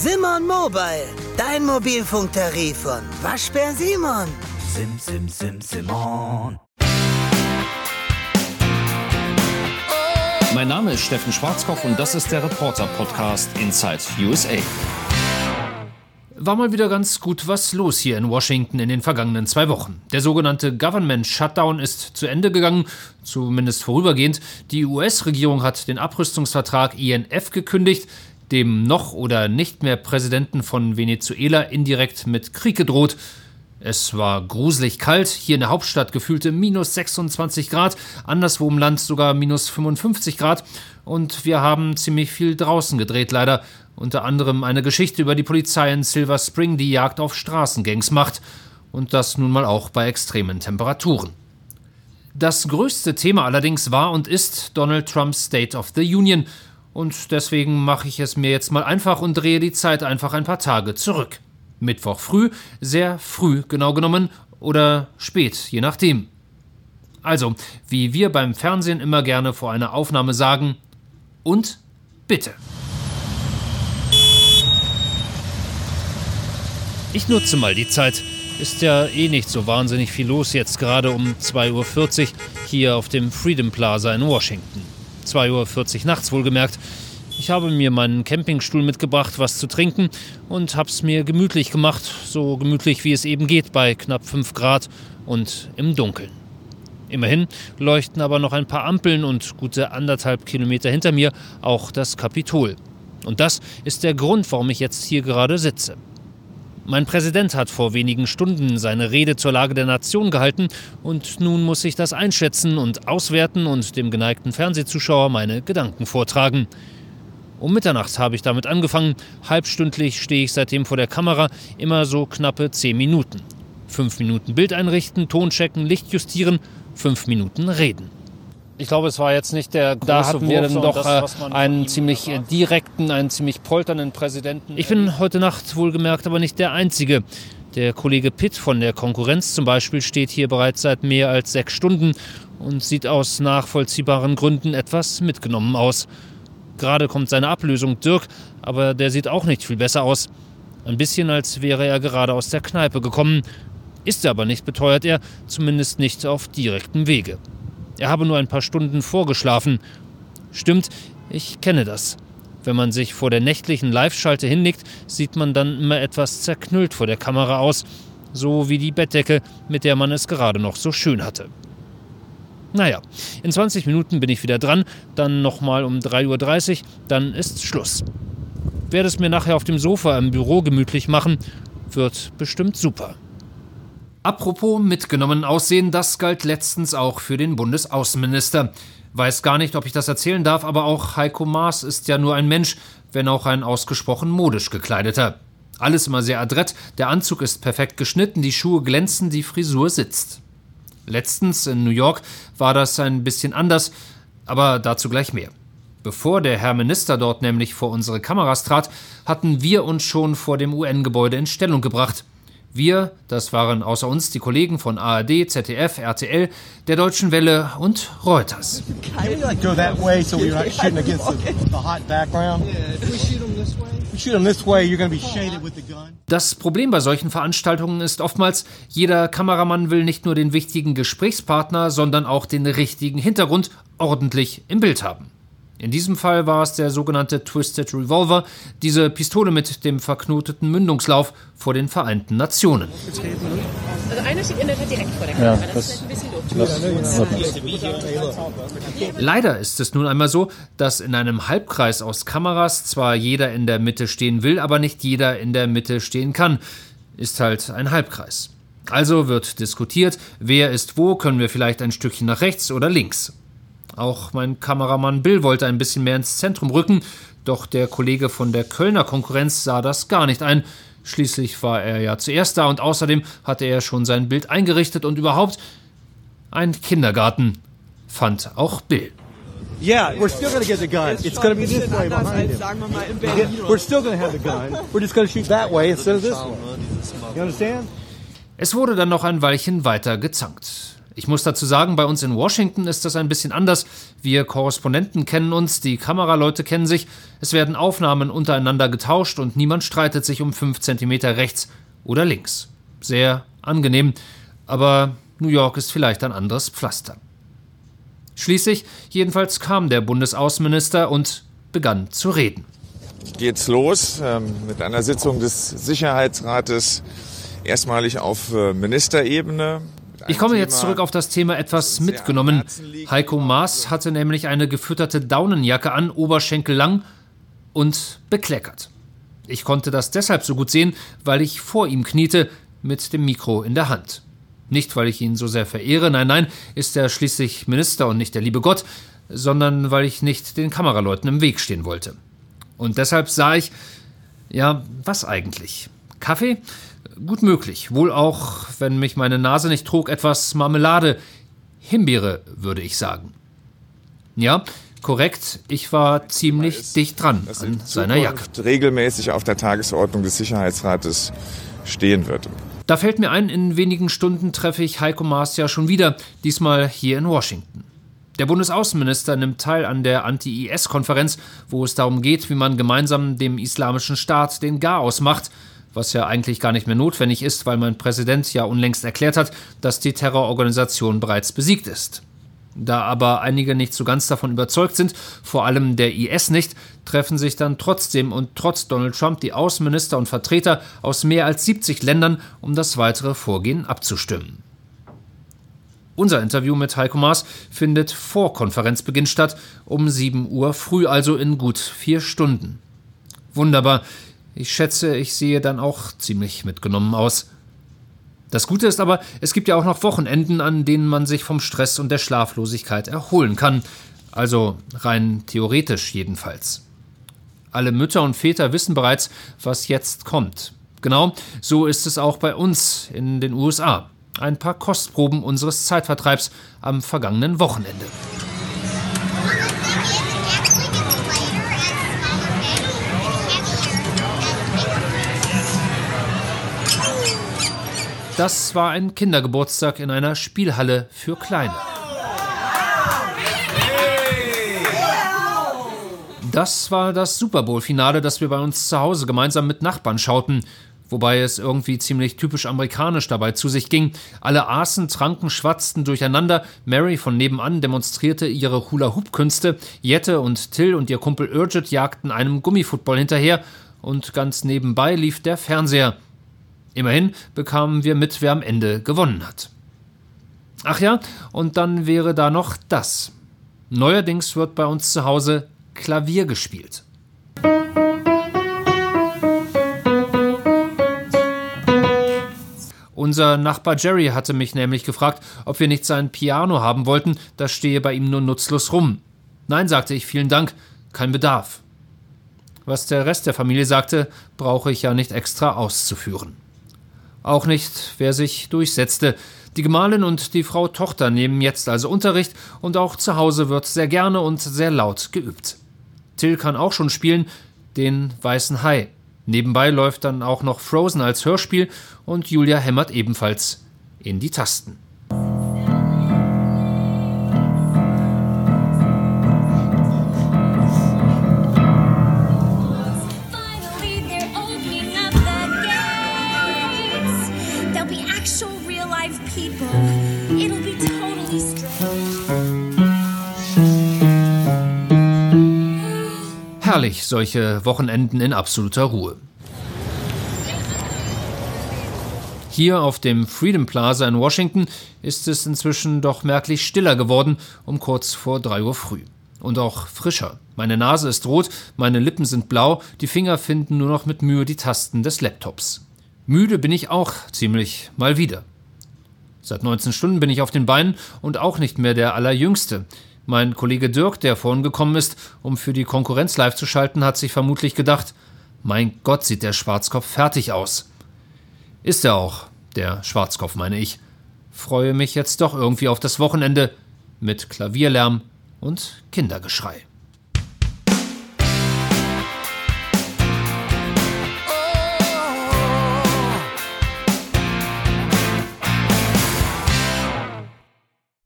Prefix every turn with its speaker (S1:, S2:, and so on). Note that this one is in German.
S1: Simon Mobile, dein Mobilfunktarif von Waschbär Simon.
S2: Sim, sim, sim, Simon.
S3: Mein Name ist Steffen Schwarzkopf und das ist der Reporter-Podcast Inside USA. War mal wieder ganz gut was los hier in Washington in den vergangenen zwei Wochen. Der sogenannte Government Shutdown ist zu Ende gegangen, zumindest vorübergehend. Die US-Regierung hat den Abrüstungsvertrag INF gekündigt, dem noch oder nicht mehr Präsidenten von Venezuela indirekt mit Krieg gedroht. Es war gruselig kalt, hier in der Hauptstadt gefühlte minus 26 Grad, anderswo im Land sogar minus 55 Grad und wir haben ziemlich viel draußen gedreht leider unter anderem eine Geschichte über die Polizei in Silver Spring, die Jagd auf Straßengangs macht. Und das nun mal auch bei extremen Temperaturen. Das größte Thema allerdings war und ist Donald Trumps State of the Union. Und deswegen mache ich es mir jetzt mal einfach und drehe die Zeit einfach ein paar Tage zurück. Mittwoch früh, sehr früh genau genommen oder spät, je nachdem. Also, wie wir beim Fernsehen immer gerne vor einer Aufnahme sagen, und bitte. Ich nutze mal die Zeit. Ist ja eh nicht so wahnsinnig viel los jetzt gerade um 2.40 Uhr hier auf dem Freedom Plaza in Washington. 2.40 Uhr nachts wohlgemerkt. Ich habe mir meinen Campingstuhl mitgebracht, was zu trinken und hab's mir gemütlich gemacht, so gemütlich wie es eben geht bei knapp 5 Grad und im Dunkeln. Immerhin leuchten aber noch ein paar Ampeln und gute anderthalb Kilometer hinter mir auch das Kapitol. Und das ist der Grund, warum ich jetzt hier gerade sitze. Mein Präsident hat vor wenigen Stunden seine Rede zur Lage der Nation gehalten und nun muss ich das einschätzen und auswerten und dem geneigten Fernsehzuschauer meine Gedanken vortragen. Um Mitternacht habe ich damit angefangen. Halbstündlich stehe ich seitdem vor der Kamera, immer so knappe zehn Minuten. Fünf Minuten Bild einrichten, Ton checken, Licht justieren, fünf Minuten reden. Ich glaube, es war jetzt nicht der große Da hatten wir dann doch das, äh, einen ziemlich äh, direkten, einen ziemlich polternden Präsidenten. Ich bin heute Nacht wohlgemerkt aber nicht der Einzige. Der Kollege Pitt von der Konkurrenz zum Beispiel steht hier bereits seit mehr als sechs Stunden und sieht aus nachvollziehbaren Gründen etwas mitgenommen aus. Gerade kommt seine Ablösung Dirk, aber der sieht auch nicht viel besser aus. Ein bisschen, als wäre er gerade aus der Kneipe gekommen. Ist er aber nicht, beteuert er, zumindest nicht auf direktem Wege. Er habe nur ein paar Stunden vorgeschlafen. Stimmt, ich kenne das. Wenn man sich vor der nächtlichen Live-Schalte hinlegt, sieht man dann immer etwas zerknüllt vor der Kamera aus, so wie die Bettdecke, mit der man es gerade noch so schön hatte. Naja, in 20 Minuten bin ich wieder dran, dann nochmal um 3.30 Uhr, dann ist Schluss. Werde es mir nachher auf dem Sofa im Büro gemütlich machen, wird bestimmt super. Apropos mitgenommen aussehen, das galt letztens auch für den Bundesaußenminister. Weiß gar nicht, ob ich das erzählen darf, aber auch Heiko Maas ist ja nur ein Mensch, wenn auch ein ausgesprochen modisch gekleideter. Alles immer sehr adrett, der Anzug ist perfekt geschnitten, die Schuhe glänzen, die Frisur sitzt. Letztens in New York war das ein bisschen anders, aber dazu gleich mehr. Bevor der Herr Minister dort nämlich vor unsere Kameras trat, hatten wir uns schon vor dem UN-Gebäude in Stellung gebracht – wir, das waren außer uns die Kollegen von ARD, ZDF, RTL, der Deutschen Welle und Reuters. Das Problem bei solchen Veranstaltungen ist oftmals, jeder Kameramann will nicht nur den wichtigen Gesprächspartner, sondern auch den richtigen Hintergrund ordentlich im Bild haben. In diesem Fall war es der sogenannte Twisted Revolver, diese Pistole mit dem verknoteten Mündungslauf vor den Vereinten Nationen. Also einer steht in der Tat direkt vor der Kamera. Ja, das, das, das, Leider ist es nun einmal so, dass in einem Halbkreis aus Kameras zwar jeder in der Mitte stehen will, aber nicht jeder in der Mitte stehen kann. Ist halt ein Halbkreis. Also wird diskutiert, wer ist wo, können wir vielleicht ein Stückchen nach rechts oder links. Auch mein Kameramann Bill wollte ein bisschen mehr ins Zentrum rücken, doch der Kollege von der Kölner Konkurrenz sah das gar nicht ein. Schließlich war er ja zuerst da und außerdem hatte er schon sein Bild eingerichtet und überhaupt ein Kindergarten, fand auch Bill.
S4: Yeah, we're still going to get the gun. It's going to be this way behind him. We're still going to have the gun. We're just going to shoot that way instead of this way. You understand?
S3: Es wurde dann noch ein Weilchen weiter gezankt. Ich muss dazu sagen, bei uns in Washington ist das ein bisschen anders. Wir Korrespondenten kennen uns, die Kameraleute kennen sich, es werden Aufnahmen untereinander getauscht und niemand streitet sich um fünf Zentimeter rechts oder links. Sehr angenehm, aber New York ist vielleicht ein anderes Pflaster. Schließlich, jedenfalls kam der Bundesaußenminister und begann zu reden.
S5: Geht's los ähm, mit einer Sitzung des Sicherheitsrates, erstmalig auf äh, Ministerebene.
S3: Ich komme jetzt zurück auf das Thema etwas mitgenommen. Heiko Maas hatte nämlich eine gefütterte Daunenjacke an, Oberschenkel lang und bekleckert. Ich konnte das deshalb so gut sehen, weil ich vor ihm kniete, mit dem Mikro in der Hand. Nicht, weil ich ihn so sehr verehre, nein, nein, ist er schließlich Minister und nicht der liebe Gott, sondern weil ich nicht den Kameraleuten im Weg stehen wollte. Und deshalb sah ich, ja, was eigentlich? Kaffee? Gut möglich. Wohl auch, wenn mich meine Nase nicht trug, etwas Marmelade. Himbeere, würde ich sagen. Ja, korrekt. Ich war ziemlich dicht dran an seiner Jacke.
S5: regelmäßig auf der Tagesordnung des Sicherheitsrates stehen wird.
S3: Da fällt mir ein, in wenigen Stunden treffe ich Heiko Maas ja schon wieder, diesmal hier in Washington. Der Bundesaußenminister nimmt teil an der Anti-IS-Konferenz, wo es darum geht, wie man gemeinsam dem islamischen Staat den Garaus macht, was ja eigentlich gar nicht mehr notwendig ist, weil mein Präsident ja unlängst erklärt hat, dass die Terrororganisation bereits besiegt ist. Da aber einige nicht so ganz davon überzeugt sind, vor allem der IS nicht, treffen sich dann trotzdem und trotz Donald Trump die Außenminister und Vertreter aus mehr als 70 Ländern, um das weitere Vorgehen abzustimmen. Unser Interview mit Heiko Maas findet vor Konferenzbeginn statt, um 7 Uhr früh, also in gut vier Stunden. Wunderbar. Ich schätze, ich sehe dann auch ziemlich mitgenommen aus. Das Gute ist aber, es gibt ja auch noch Wochenenden, an denen man sich vom Stress und der Schlaflosigkeit erholen kann. Also rein theoretisch jedenfalls. Alle Mütter und Väter wissen bereits, was jetzt kommt. Genau so ist es auch bei uns in den USA. Ein paar Kostproben unseres Zeitvertreibs am vergangenen Wochenende. Das war ein Kindergeburtstag in einer Spielhalle für Kleine. Das war das Super Bowl-Finale, das wir bei uns zu Hause gemeinsam mit Nachbarn schauten. Wobei es irgendwie ziemlich typisch amerikanisch dabei zu sich ging. Alle aßen, tranken, schwatzten durcheinander. Mary von nebenan demonstrierte ihre Hula-Hoop-Künste. Jette und Till und ihr Kumpel Urgit jagten einem Gummifootball hinterher. Und ganz nebenbei lief der Fernseher. Immerhin bekamen wir mit, wer am Ende gewonnen hat. Ach ja, und dann wäre da noch das. Neuerdings wird bei uns zu Hause Klavier gespielt. Unser Nachbar Jerry hatte mich nämlich gefragt, ob wir nicht sein Piano haben wollten, das stehe bei ihm nur nutzlos rum. Nein, sagte ich, vielen Dank, kein Bedarf. Was der Rest der Familie sagte, brauche ich ja nicht extra auszuführen. Auch nicht, wer sich durchsetzte. Die Gemahlin und die Frau Tochter nehmen jetzt also Unterricht und auch zu Hause wird sehr gerne und sehr laut geübt. Till kann auch schon spielen, den weißen Hai. Nebenbei läuft dann auch noch Frozen als Hörspiel und Julia hämmert ebenfalls in die Tasten. Herrlich, solche Wochenenden in absoluter Ruhe. Hier auf dem Freedom Plaza in Washington ist es inzwischen doch merklich stiller geworden, um kurz vor 3 Uhr früh. Und auch frischer. Meine Nase ist rot, meine Lippen sind blau, die Finger finden nur noch mit Mühe die Tasten des Laptops. Müde bin ich auch ziemlich mal wieder. Seit 19 Stunden bin ich auf den Beinen und auch nicht mehr der Allerjüngste. Mein Kollege Dirk, der vorhin gekommen ist, um für die Konkurrenz live zu schalten, hat sich vermutlich gedacht, mein Gott, sieht der Schwarzkopf fertig aus. Ist er auch, der Schwarzkopf meine ich. Freue mich jetzt doch irgendwie auf das Wochenende mit Klavierlärm und Kindergeschrei.